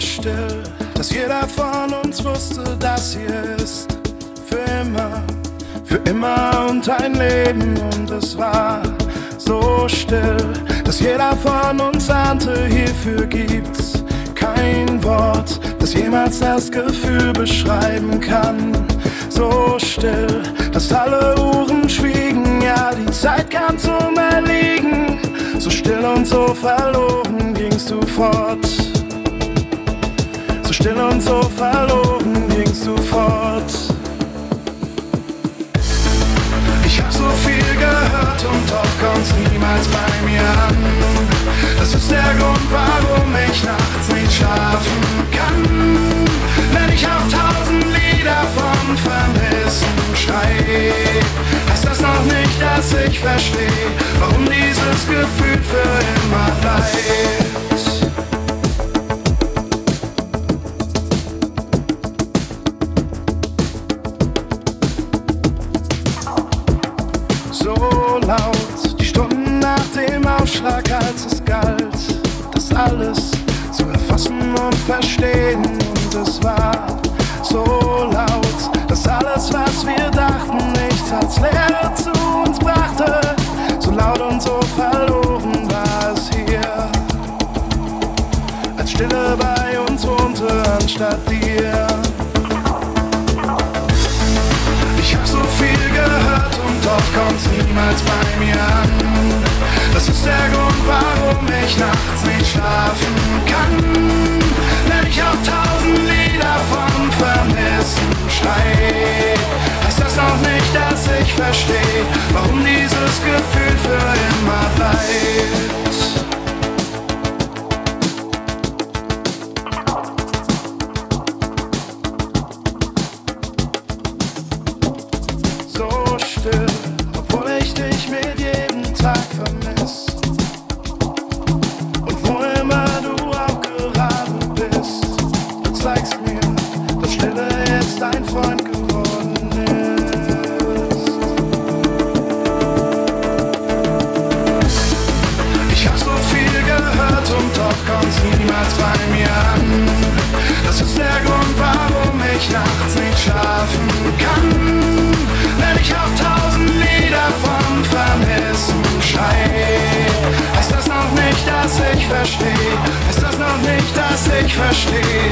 So still, dass jeder von uns wusste, dass hier ist für immer, für immer und ein Leben und es war so still, dass jeder von uns ahnte, hierfür gibt's kein Wort, das jemals das Gefühl beschreiben kann. So still, dass alle Uhren schwiegen, ja, die Zeit kam zum Erliegen. So still und so verloren gingst du fort. Still und so verloren gingst du fort. Ich hab so viel gehört und doch kommt's niemals bei mir an. Das ist der Grund, warum ich nachts nicht schlafen kann. Wenn ich auf tausend Lieder von Vermissen schrei, heißt das noch nicht, dass ich verstehe, warum dieses Gefühl für immer bleibt. Dem Aufschlag, als es galt, das alles zu erfassen und verstehen. Und es war so laut, dass alles, was wir dachten, nichts als Leere zu uns brachte. So laut und so verloren war es hier, als Stille bei uns wohnte anstatt dir. Ich hab so viel gehört und doch kommt's niemals bei mir an. Das ist der Grund, warum ich nachts nicht schlafen kann. Wenn ich auf tausend Lieder von Vermissen schrei, heißt das noch nicht, dass ich verstehe, warum dieses Gefühl für immer bleibt. Verstehe. Heißt das noch nicht, dass ich verstehe.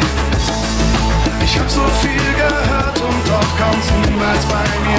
Ich hab so viel gehört und doch kommt's niemals bei mir